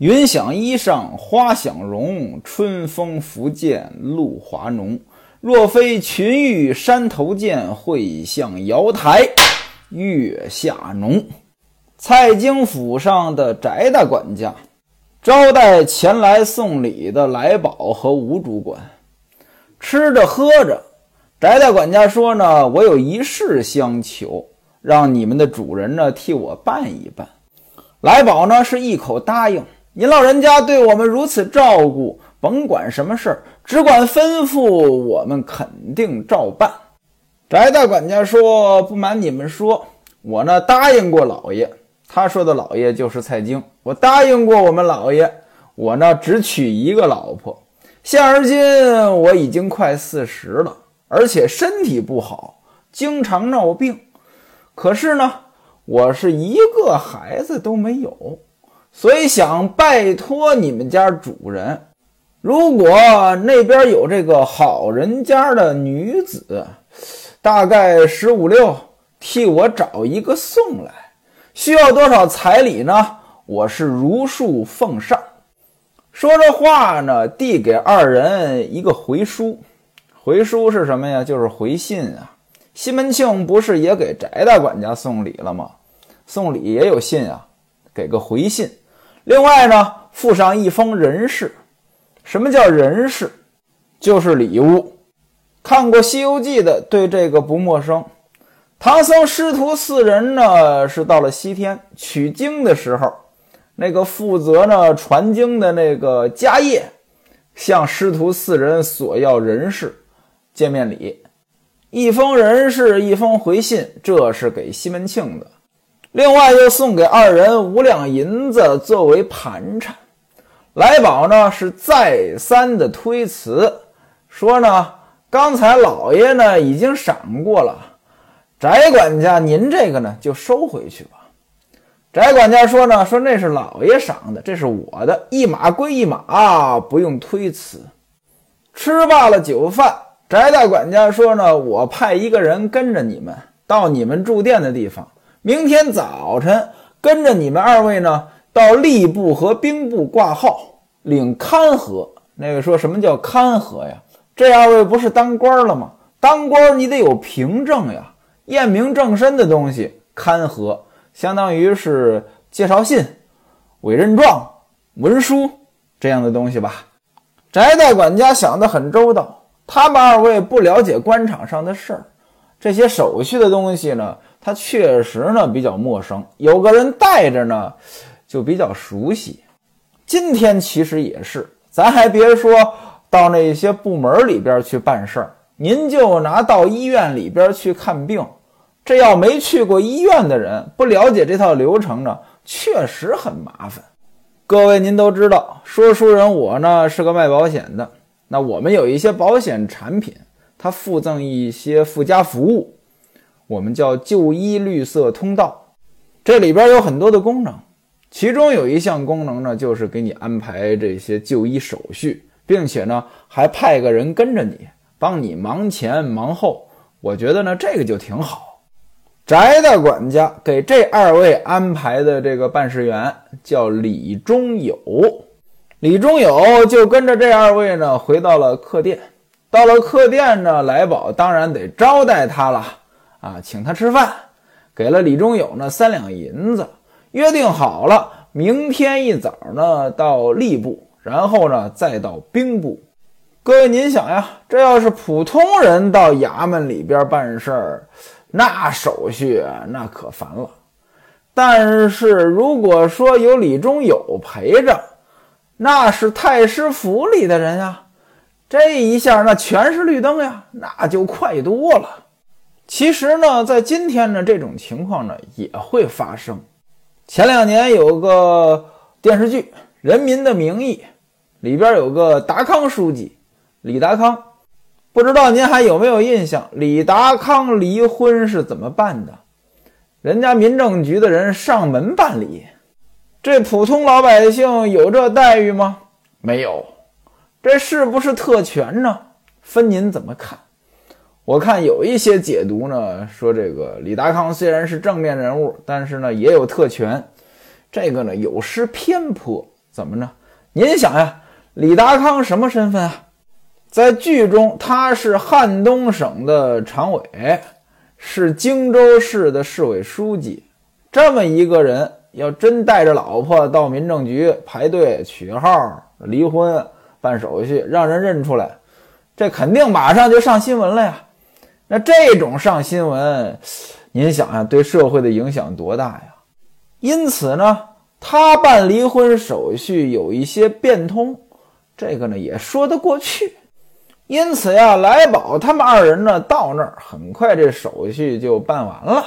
云想衣裳花想容，春风拂槛露华浓。若非群玉山头见，会向瑶台月下浓。蔡京府上的翟大管家招待前来送礼的来宝和吴主管，吃着喝着，翟大管家说呢：“我有一事相求，让你们的主人呢替我办一办。”来宝呢是一口答应。您老人家对我们如此照顾，甭管什么事儿，只管吩咐，我们肯定照办。翟大管家说：“不瞒你们说，我呢答应过老爷。他说的老爷就是蔡京。我答应过我们老爷，我呢只娶一个老婆。现而今我已经快四十了，而且身体不好，经常闹病。可是呢，我是一个孩子都没有。”所以想拜托你们家主人，如果那边有这个好人家的女子，大概十五六，替我找一个送来。需要多少彩礼呢？我是如数奉上。说这话呢，递给二人一个回书。回书是什么呀？就是回信啊。西门庆不是也给翟大管家送礼了吗？送礼也有信啊，给个回信。另外呢，附上一封人事。什么叫人事？就是礼物。看过《西游记》的对这个不陌生。唐僧师徒四人呢，是到了西天取经的时候，那个负责呢传经的那个迦叶，向师徒四人索要人事见面礼，一封人事，一封回信，这是给西门庆的。另外又送给二人五两银子作为盘缠，来宝呢是再三的推辞，说呢刚才老爷呢已经赏过了，翟管家您这个呢就收回去吧。翟管家说呢说那是老爷赏的，这是我的，一码归一码，不用推辞。吃罢了酒饭，翟大管家说呢我派一个人跟着你们到你们住店的地方。明天早晨跟着你们二位呢，到吏部和兵部挂号领勘核。那位说什么叫勘核呀？这二位不是当官了吗？当官你得有凭证呀，验明正身的东西。勘核相当于是介绍信、委任状、文书这样的东西吧。翟代管家想得很周到，他们二位不了解官场上的事儿，这些手续的东西呢？他确实呢比较陌生，有个人带着呢，就比较熟悉。今天其实也是，咱还别说到那些部门里边去办事儿，您就拿到医院里边去看病，这要没去过医院的人，不了解这套流程呢，确实很麻烦。各位您都知道，说书人我呢是个卖保险的，那我们有一些保险产品，它附赠一些附加服务。我们叫就医绿色通道，这里边有很多的功能，其中有一项功能呢，就是给你安排这些就医手续，并且呢还派个人跟着你，帮你忙前忙后。我觉得呢这个就挺好。翟大管家给这二位安排的这个办事员叫李忠友，李忠友就跟着这二位呢回到了客店。到了客店呢，来宝当然得招待他了。啊，请他吃饭，给了李忠友呢三两银子，约定好了，明天一早呢到吏部，然后呢再到兵部。各位您想呀，这要是普通人到衙门里边办事儿，那手续那可烦了。但是如果说有李忠友陪着，那是太师府里的人呀，这一下那全是绿灯呀，那就快多了。其实呢，在今天呢，这种情况呢也会发生。前两年有个电视剧《人民的名义》，里边有个达康书记，李达康，不知道您还有没有印象？李达康离婚是怎么办的？人家民政局的人上门办理，这普通老百姓有这待遇吗？没有，这是不是特权呢？分您怎么看？我看有一些解读呢，说这个李达康虽然是正面人物，但是呢也有特权，这个呢有失偏颇。怎么着？您想呀，李达康什么身份啊？在剧中他是汉东省的常委，是荆州市的市委书记。这么一个人，要真带着老婆到民政局排队取号、离婚、办手续，让人认出来，这肯定马上就上新闻了呀。那这种上新闻，您想想对社会的影响多大呀？因此呢，他办离婚手续有一些变通，这个呢也说得过去。因此呀，来宝他们二人呢到那儿，很快这手续就办完了。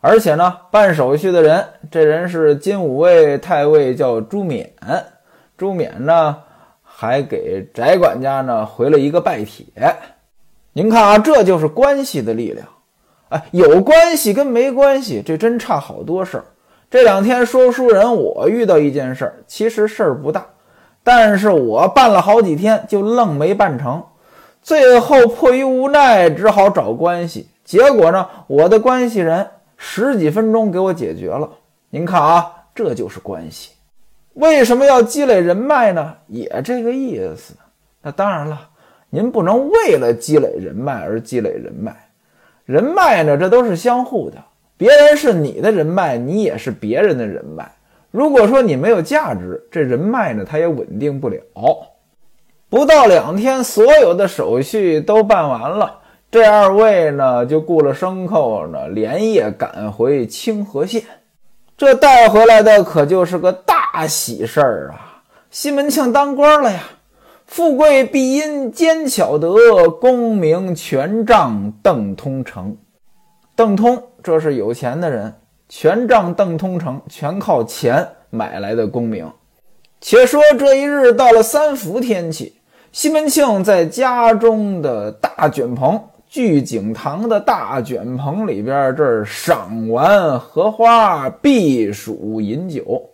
而且呢，办手续的人，这人是金吾卫太尉，叫朱冕。朱冕呢还给翟管家呢回了一个拜帖。您看啊，这就是关系的力量。哎，有关系跟没关系，这真差好多事儿。这两天说书人，我遇到一件事儿，其实事儿不大，但是我办了好几天，就愣没办成。最后迫于无奈，只好找关系。结果呢，我的关系人十几分钟给我解决了。您看啊，这就是关系。为什么要积累人脉呢？也这个意思。那当然了。您不能为了积累人脉而积累人脉，人脉呢，这都是相互的。别人是你的人脉，你也是别人的人脉。如果说你没有价值，这人脉呢，它也稳定不了。不到两天，所有的手续都办完了，这二位呢，就雇了牲口呢，连夜赶回清河县。这带回来的可就是个大喜事儿啊！西门庆当官了呀！富贵必因奸巧得，功名权杖邓通成。邓通这是有钱的人，全仗邓通成，全靠钱买来的功名。且说这一日到了三伏天气，西门庆在家中的大卷棚聚景堂的大卷棚里边，这儿赏玩荷花，避暑饮酒。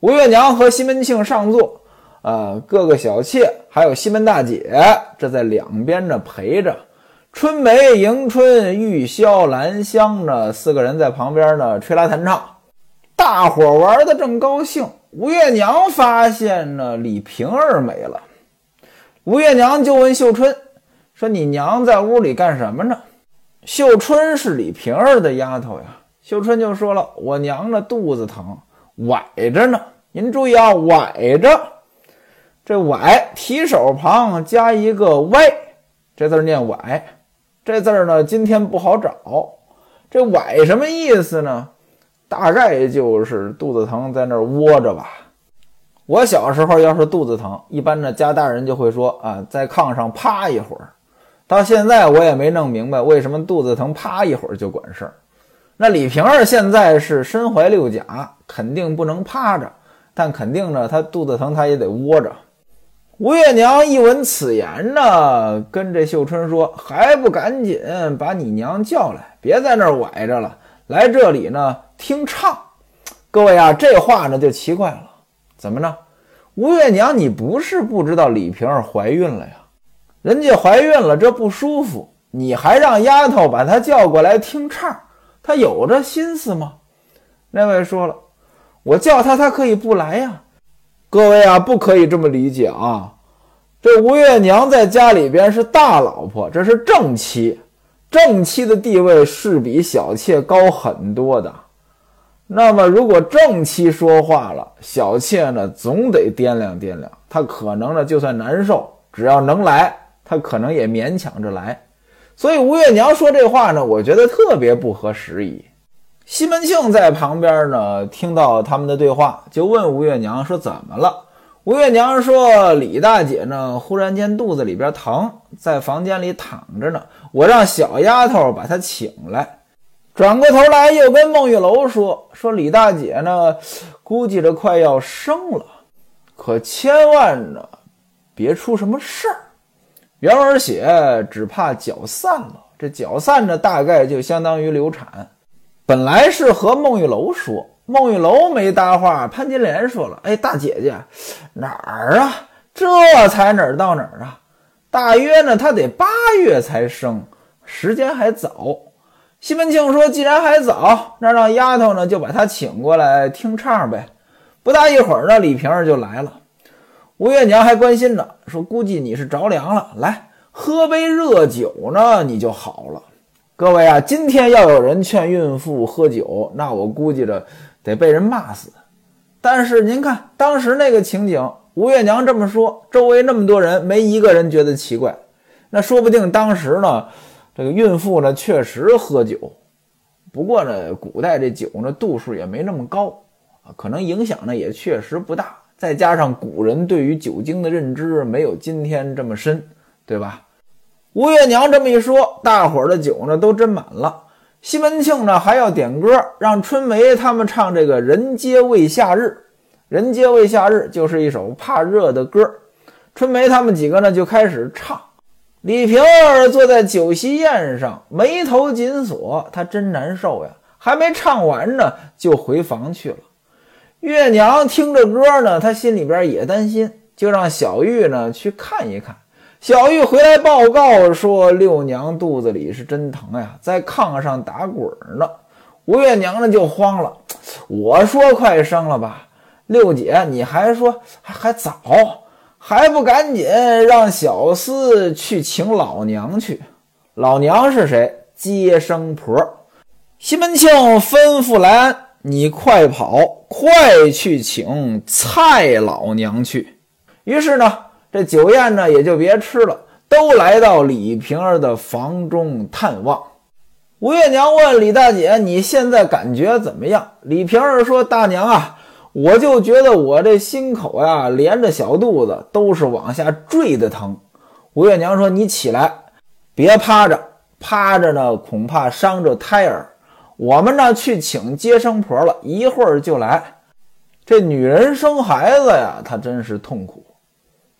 吴月娘和西门庆上座。啊，各个小妾还有西门大姐，这在两边呢陪着。春梅、迎春、玉箫、兰香呢，四个人在旁边呢吹拉弹唱。大伙玩的正高兴，吴月娘发现呢李瓶儿没了。吴月娘就问秀春说：“你娘在屋里干什么呢？”秀春是李瓶儿的丫头呀。秀春就说了：“我娘呢肚子疼，崴着呢。您注意啊，崴着。”这崴提手旁加一个歪，这字念崴。这字呢，今天不好找。这崴什么意思呢？大概就是肚子疼，在那儿窝着吧。我小时候要是肚子疼，一般呢家大人就会说啊，在炕上趴一会儿。到现在我也没弄明白为什么肚子疼趴一会儿就管事儿。那李瓶儿现在是身怀六甲，肯定不能趴着，但肯定呢，她肚子疼，她也得窝着。吴月娘一闻此言呢，跟这秀春说：“还不赶紧把你娘叫来，别在那儿崴着了，来这里呢听唱。”各位啊，这话呢就奇怪了，怎么呢？吴月娘，你不是不知道李瓶儿怀孕了呀？人家怀孕了，这不舒服，你还让丫头把她叫过来听唱，她有这心思吗？那位说了，我叫她，她可以不来呀。各位啊，不可以这么理解啊！这吴月娘在家里边是大老婆，这是正妻，正妻的地位是比小妾高很多的。那么，如果正妻说话了，小妾呢总得掂量掂量。她可能呢，就算难受，只要能来，她可能也勉强着来。所以吴月娘说这话呢，我觉得特别不合时宜。西门庆在旁边呢，听到他们的对话，就问吴月娘说：“怎么了？”吴月娘说：“李大姐呢，忽然间肚子里边疼，在房间里躺着呢。我让小丫头把她请来。转过头来又跟孟玉楼说：说李大姐呢，估计着快要生了，可千万呢，别出什么事儿。原文写只怕脚散了，这脚散呢，大概就相当于流产。”本来是和孟玉楼说，孟玉楼没搭话。潘金莲说了：“哎，大姐姐，哪儿啊？这才哪儿到哪儿啊？大约呢，他得八月才生，时间还早。”西门庆说：“既然还早，那让丫头呢就把他请过来听唱呗。不大一会儿呢，李瓶儿就来了。吴月娘还关心呢，说：“估计你是着凉了，来喝杯热酒呢，你就好了。”各位啊，今天要有人劝孕妇喝酒，那我估计着得被人骂死。但是您看当时那个情景，吴月娘这么说，周围那么多人，没一个人觉得奇怪。那说不定当时呢，这个孕妇呢确实喝酒，不过呢，古代这酒呢度数也没那么高啊，可能影响呢也确实不大。再加上古人对于酒精的认知没有今天这么深，对吧？吴月娘这么一说，大伙儿的酒呢都斟满了。西门庆呢还要点歌，让春梅他们唱这个《人皆为夏日》。《人皆为夏日》就是一首怕热的歌。春梅他们几个呢就开始唱。李瓶儿坐在酒席宴上，眉头紧锁，她真难受呀。还没唱完呢，就回房去了。月娘听着歌呢，她心里边也担心，就让小玉呢去看一看。小玉回来报告说：“六娘肚子里是真疼呀，在炕上打滚呢。”吴月娘呢就慌了，我说：“快生了吧，六姐，你还说还还早，还不赶紧让小厮去请老娘去？老娘是谁？接生婆。”西门庆吩咐来安：“你快跑，快去请蔡老娘去。”于是呢。这酒宴呢也就别吃了，都来到李瓶儿的房中探望。吴月娘问李大姐：“你现在感觉怎么样？”李瓶儿说：“大娘啊，我就觉得我这心口呀，连着小肚子都是往下坠的疼。”吴月娘说：“你起来，别趴着，趴着呢恐怕伤着胎儿。我们呢去请接生婆了，一会儿就来。这女人生孩子呀，她真是痛苦。”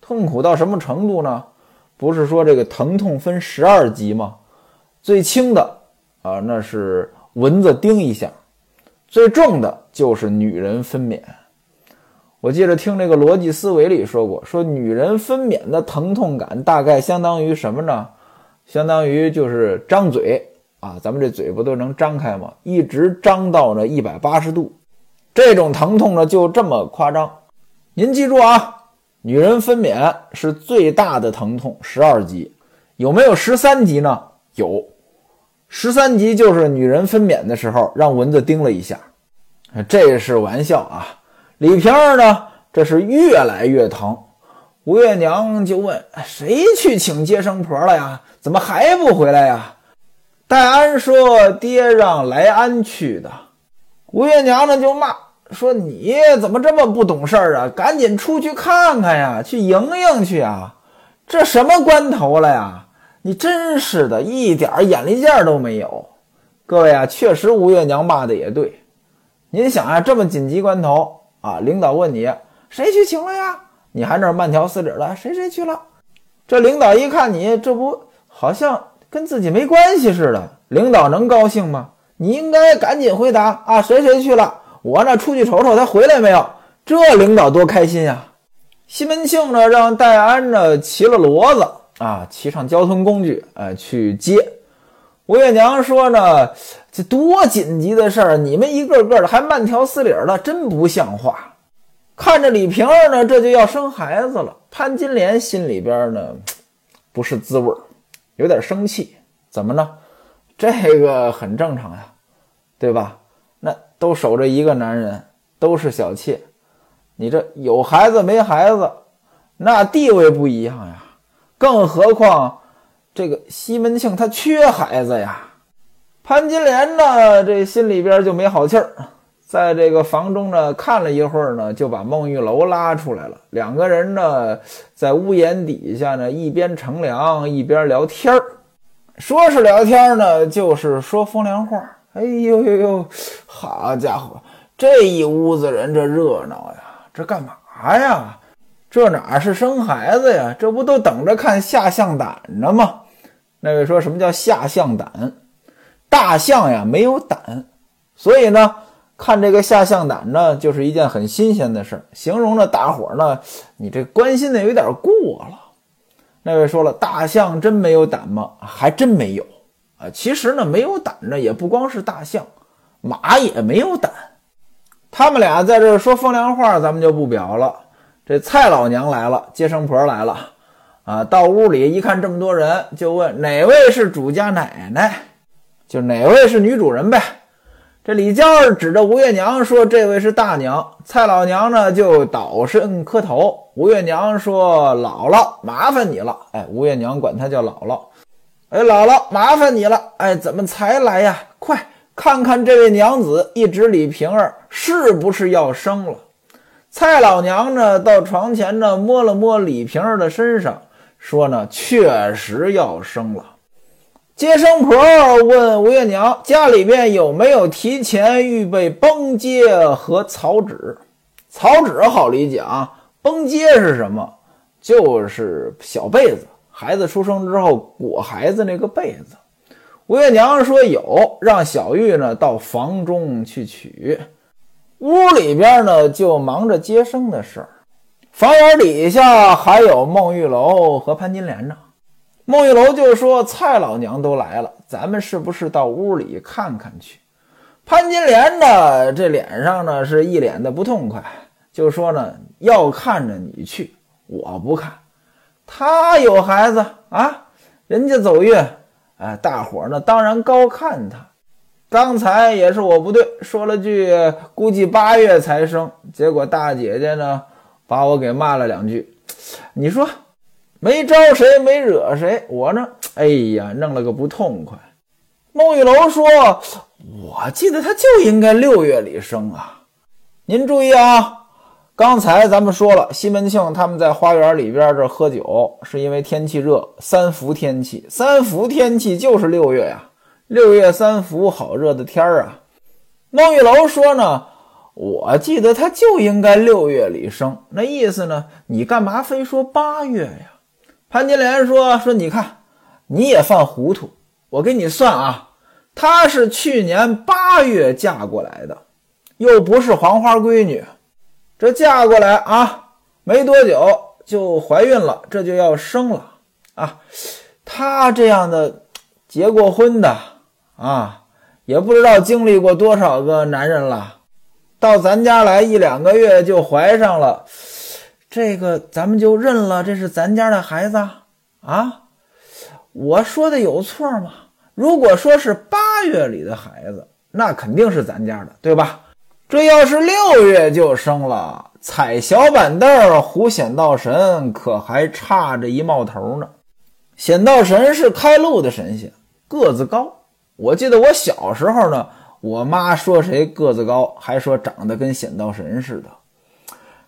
痛苦到什么程度呢？不是说这个疼痛分十二级吗？最轻的啊，那是蚊子叮一下；最重的就是女人分娩。我记得听这个逻辑思维里说过，说女人分娩的疼痛感大概相当于什么呢？相当于就是张嘴啊，咱们这嘴不都能张开吗？一直张到呢一百八十度，这种疼痛呢就这么夸张。您记住啊。女人分娩是最大的疼痛，十二级，有没有十三级呢？有，十三级就是女人分娩的时候让蚊子叮了一下，这是玩笑啊。李瓶儿呢，这是越来越疼。吴月娘就问：谁去请接生婆了呀？怎么还不回来呀？戴安说：爹让来安去的。吴月娘呢就骂。说你怎么这么不懂事儿啊？赶紧出去看看呀，去迎迎去啊！这什么关头了呀？你真是的，一点眼力见儿都没有。各位啊，确实吴月娘骂的也对。您想啊，这么紧急关头啊，领导问你谁去请了呀？你还那慢条斯理的，谁谁去了？这领导一看你，这不好像跟自己没关系似的。领导能高兴吗？你应该赶紧回答啊，谁谁去了？我呢出去瞅瞅他回来没有？这领导多开心呀！西门庆呢让戴安呢骑了骡子啊，骑上交通工具，哎，去接。吴月娘说呢，这多紧急的事儿，你们一个个的还慢条斯理的，真不像话。看着李瓶儿呢，这就要生孩子了。潘金莲心里边呢不是滋味儿，有点生气。怎么呢？这个很正常呀，对吧？都守着一个男人，都是小妾，你这有孩子没孩子，那地位不一样呀。更何况这个西门庆他缺孩子呀。潘金莲呢，这心里边就没好气儿，在这个房中呢看了一会儿呢，就把孟玉楼拉出来了。两个人呢在屋檐底下呢，一边乘凉一边聊天儿，说是聊天呢，就是说风凉话。哎呦呦呦，好家伙，这一屋子人这热闹呀，这干嘛呀？这哪是生孩子呀？这不都等着看下象胆呢吗？那位说什么叫下象胆？大象呀没有胆，所以呢，看这个下象胆呢，就是一件很新鲜的事儿。形容着，大伙儿呢，你这关心的有点过了。那位说了，大象真没有胆吗？还真没有。啊，其实呢，没有胆呢，也不光是大象，马也没有胆。他们俩在这说风凉话，咱们就不表了。这蔡老娘来了，接生婆来了，啊，到屋里一看这么多人，就问哪位是主家奶奶，就哪位是女主人呗。这李娇儿指着吴月娘说：“这位是大娘。”蔡老娘呢就倒身磕头。吴月娘说：“姥姥，麻烦你了。”哎，吴月娘管她叫姥姥。哎，姥姥，麻烦你了。哎，怎么才来呀？快！看看这位娘子，一指李瓶儿，是不是要生了？蔡老娘呢，到床前呢，摸了摸李瓶儿的身上，说呢，确实要生了。接生婆问吴月娘，家里边有没有提前预备绷接和草纸？草纸好理解啊，绷接是什么？就是小被子，孩子出生之后裹孩子那个被子。吴月娘说有，让小玉呢到房中去取。屋里边呢就忙着接生的事儿。房檐底下还有孟玉楼和潘金莲呢。孟玉楼就说：“蔡老娘都来了，咱们是不是到屋里看看去？”潘金莲呢这脸上呢是一脸的不痛快，就说呢：“要看着你去，我不看。他有孩子啊，人家走运。”哎，大伙儿呢当然高看他。刚才也是我不对，说了句估计八月才生，结果大姐姐呢把我给骂了两句。你说没招谁，没惹谁，我呢，哎呀，弄了个不痛快。孟玉楼说：“我记得他就应该六月里生啊。”您注意啊。刚才咱们说了，西门庆他们在花园里边这喝酒，是因为天气热，三伏天气，三伏天气就是六月呀，六月三伏，好热的天儿啊。孟玉楼说呢，我记得他就应该六月里生，那意思呢，你干嘛非说八月呀？潘金莲说说，你看你也犯糊涂，我给你算啊，她是去年八月嫁过来的，又不是黄花闺女。这嫁过来啊，没多久就怀孕了，这就要生了啊。她这样的结过婚的啊，也不知道经历过多少个男人了，到咱家来一两个月就怀上了，这个咱们就认了，这是咱家的孩子啊。我说的有错吗？如果说是八月里的孩子，那肯定是咱家的，对吧？这要是六月就生了，踩小板凳胡显道神可还差着一冒头呢。显道神是开路的神仙，个子高。我记得我小时候呢，我妈说谁个子高，还说长得跟显道神似的。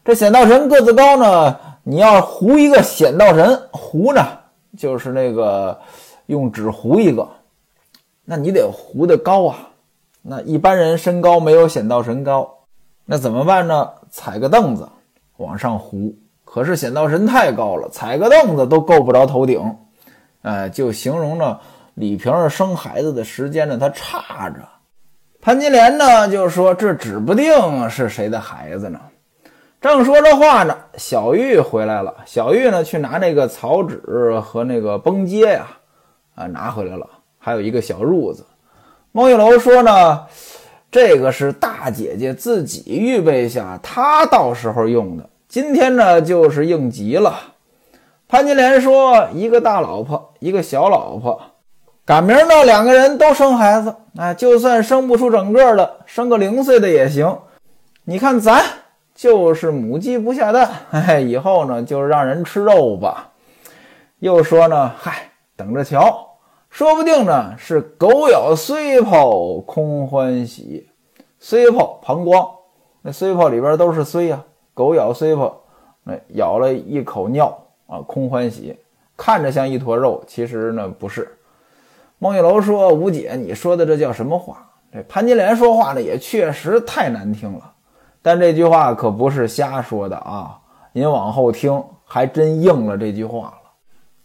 这显道神个子高呢，你要糊一个显道神，糊呢就是那个用纸糊一个，那你得糊得高啊。那一般人身高没有显道神高，那怎么办呢？踩个凳子往上糊。可是显道神太高了，踩个凳子都够不着头顶。哎，就形容呢，李瓶儿生孩子的时间呢，他差着。潘金莲呢就说：“这指不定是谁的孩子呢。”正说着话呢，小玉回来了。小玉呢去拿那个草纸和那个绷接呀，啊，拿回来了，还有一个小褥子。孟玉楼说呢，这个是大姐姐自己预备下，她到时候用的。今天呢，就是应急了。潘金莲说，一个大老婆，一个小老婆，赶明儿呢，两个人都生孩子。哎，就算生不出整个的，生个零碎的也行。你看咱就是母鸡不下蛋，哎，以后呢，就让人吃肉吧。又说呢，嗨，等着瞧。说不定呢是狗咬虽泡空欢喜，虽泡膀胱，那虽泡里边都是虽呀。狗咬虽泡，那咬了一口尿啊，空欢喜，看着像一坨肉，其实呢不是。孟玉楼说：“吴姐，你说的这叫什么话？”这潘金莲说话呢也确实太难听了，但这句话可不是瞎说的啊，您往后听，还真应了这句话了。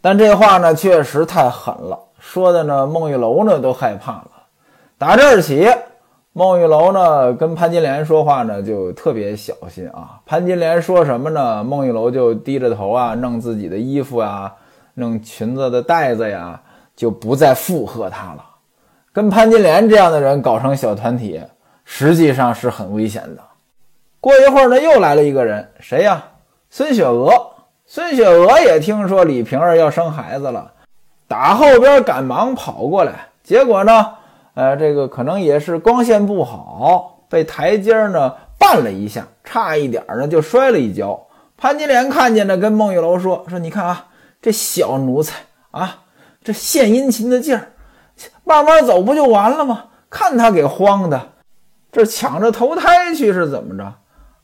但这话呢确实太狠了。说的呢，孟玉楼呢都害怕了。打这儿起，孟玉楼呢跟潘金莲说话呢就特别小心啊。潘金莲说什么呢，孟玉楼就低着头啊，弄自己的衣服啊，弄裙子的带子呀，就不再附和他了。跟潘金莲这样的人搞成小团体，实际上是很危险的。过一会儿呢，又来了一个人，谁呀？孙雪娥。孙雪娥也听说李瓶儿要生孩子了，打后边赶忙跑过来。结果呢，呃，这个可能也是光线不好，被台阶呢绊了一下，差一点呢就摔了一跤。潘金莲看见了，跟孟玉楼说：“说你看啊，这小奴才啊，这献殷勤的劲儿，慢慢走不就完了吗？看他给慌的，这抢着投胎去是怎么着？”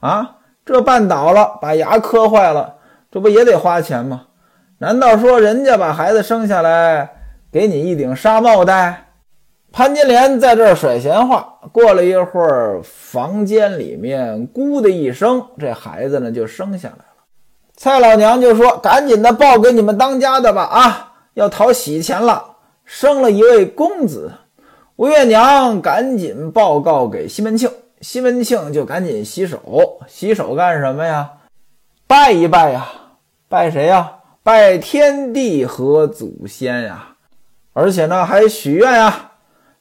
啊，这绊倒了，把牙磕坏了，这不也得花钱吗？难道说人家把孩子生下来给你一顶纱帽戴？潘金莲在这儿甩闲话。过了一会儿，房间里面咕的一声，这孩子呢就生下来了。蔡老娘就说：“赶紧的报给你们当家的吧！啊，要讨喜钱了，生了一位公子。”吴月娘赶紧报告给西门庆。西门庆就赶紧洗手，洗手干什么呀？拜一拜呀！拜谁呀？拜天地和祖先呀！而且呢，还许愿呀！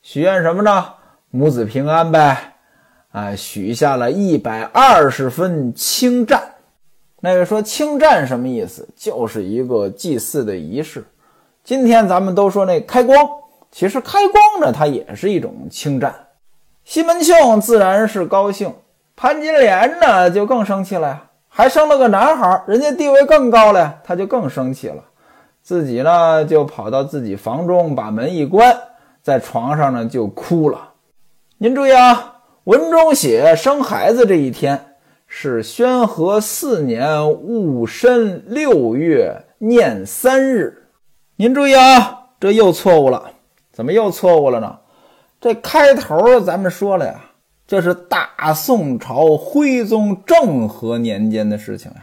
许愿什么呢？母子平安呗！哎，许下了一百二十分清战。那个说清战什么意思？就是一个祭祀的仪式。今天咱们都说那开光，其实开光呢，它也是一种清战。西门庆自然是高兴，潘金莲呢就更生气了呀，还生了个男孩，人家地位更高了，他就更生气了，自己呢就跑到自己房中，把门一关，在床上呢就哭了。您注意啊，文中写生孩子这一天是宣和四年戊申六月廿三日，您注意啊，这又错误了，怎么又错误了呢？这开头咱们说了呀，这是大宋朝徽宗政和年间的事情呀。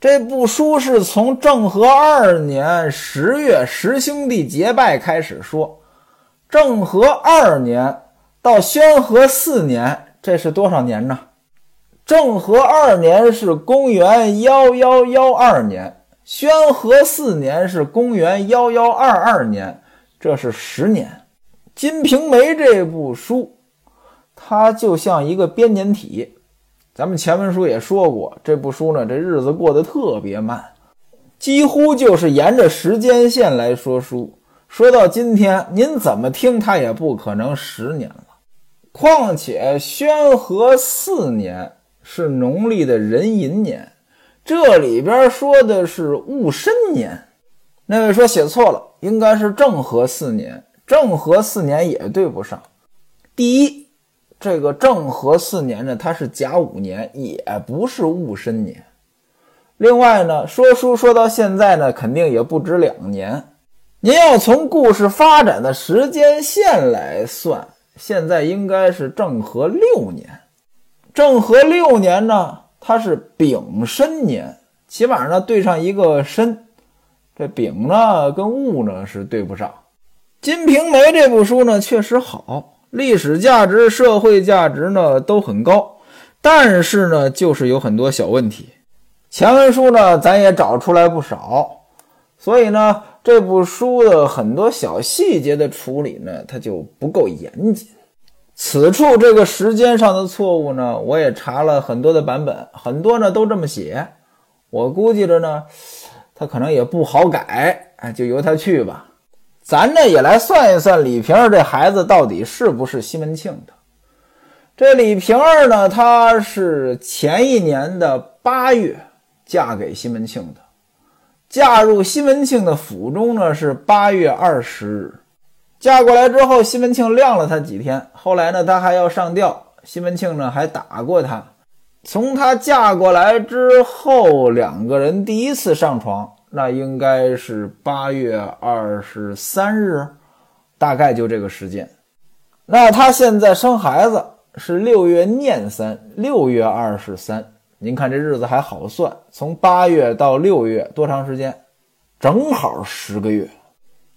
这部书是从政和二年十月十兄弟结拜开始说，政和二年到宣和四年，这是多少年呢？政和二年是公元幺幺幺二年，宣和四年是公元幺幺二二年，这是十年。《金瓶梅》这部书，它就像一个编年体。咱们前文书也说过，这部书呢，这日子过得特别慢，几乎就是沿着时间线来说书。说到今天，您怎么听它也不可能十年了。况且宣和四年是农历的壬寅年，这里边说的是戊申年。那位说写错了，应该是正和四年。正和四年也对不上。第一，这个正和四年呢，它是甲午年，也不是戊申年。另外呢，说书说到现在呢，肯定也不止两年。您要从故事发展的时间线来算，现在应该是正和六年。正和六年呢，它是丙申年，起码呢对上一个申，这丙呢跟戊呢是对不上。《金瓶梅》这部书呢，确实好，历史价值、社会价值呢都很高，但是呢，就是有很多小问题。前文书呢，咱也找出来不少，所以呢，这部书的很多小细节的处理呢，它就不够严谨。此处这个时间上的错误呢，我也查了很多的版本，很多呢都这么写。我估计着呢，他可能也不好改，哎，就由他去吧。咱呢也来算一算李瓶儿这孩子到底是不是西门庆的？这李瓶儿呢，她是前一年的八月嫁给西门庆的，嫁入西门庆的府中呢是八月二十日。嫁过来之后，西门庆晾了她几天，后来呢她还要上吊，西门庆呢还打过她。从她嫁过来之后，两个人第一次上床。那应该是八月二十三日，大概就这个时间。那他现在生孩子是六月廿三，六月二十三。您看这日子还好算，从八月到六月多长时间？正好十个月。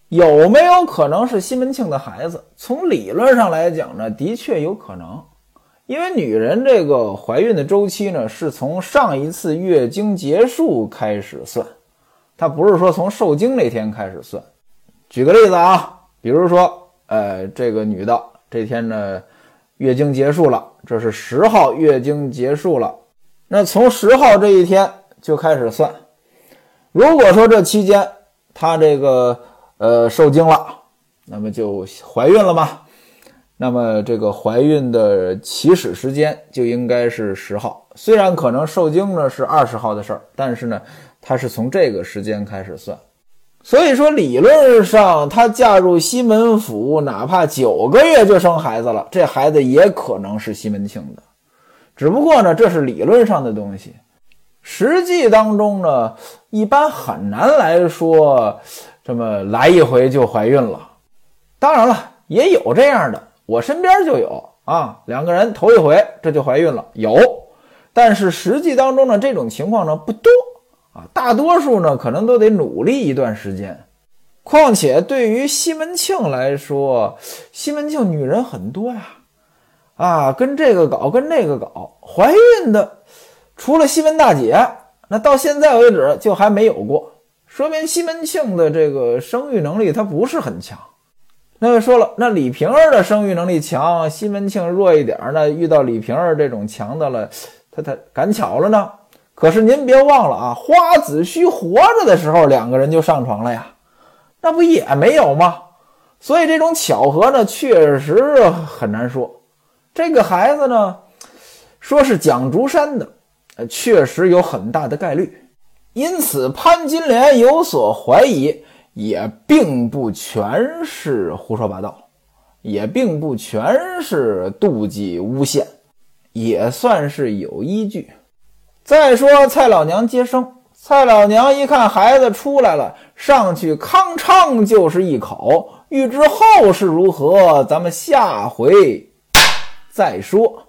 有没有可能是西门庆的孩子？从理论上来讲呢，的确有可能，因为女人这个怀孕的周期呢，是从上一次月经结束开始算。他不是说从受精那天开始算，举个例子啊，比如说，呃，这个女的这天呢月经结束了，这是十号月经结束了。那从十号这一天就开始算。如果说这期间她这个呃受精了，那么就怀孕了嘛。那么这个怀孕的起始时间就应该是十号。虽然可能受精呢是二十号的事儿，但是呢，它是从这个时间开始算。所以说，理论上她嫁入西门府，哪怕九个月就生孩子了，这孩子也可能是西门庆的。只不过呢，这是理论上的东西，实际当中呢，一般很难来说这么来一回就怀孕了。当然了，也有这样的，我身边就有啊，两个人头一回这就怀孕了，有。但是实际当中呢，这种情况呢不多啊。大多数呢，可能都得努力一段时间。况且对于西门庆来说，西门庆女人很多呀，啊，跟这个搞，跟那个搞，怀孕的除了西门大姐，那到现在为止就还没有过，说明西门庆的这个生育能力他不是很强。那位说了，那李瓶儿的生育能力强，西门庆弱一点儿，那遇到李瓶儿这种强的了，他赶巧了呢。可是您别忘了啊，花子虚活着的时候，两个人就上床了呀，那不也没有吗？所以这种巧合呢，确实很难说。这个孩子呢，说是蒋竹山的，确实有很大的概率。因此，潘金莲有所怀疑，也并不全是胡说八道，也并不全是妒忌诬陷，也算是有依据。再说蔡老娘接生，蔡老娘一看孩子出来了，上去康昌就是一口。欲知后事如何，咱们下回再说。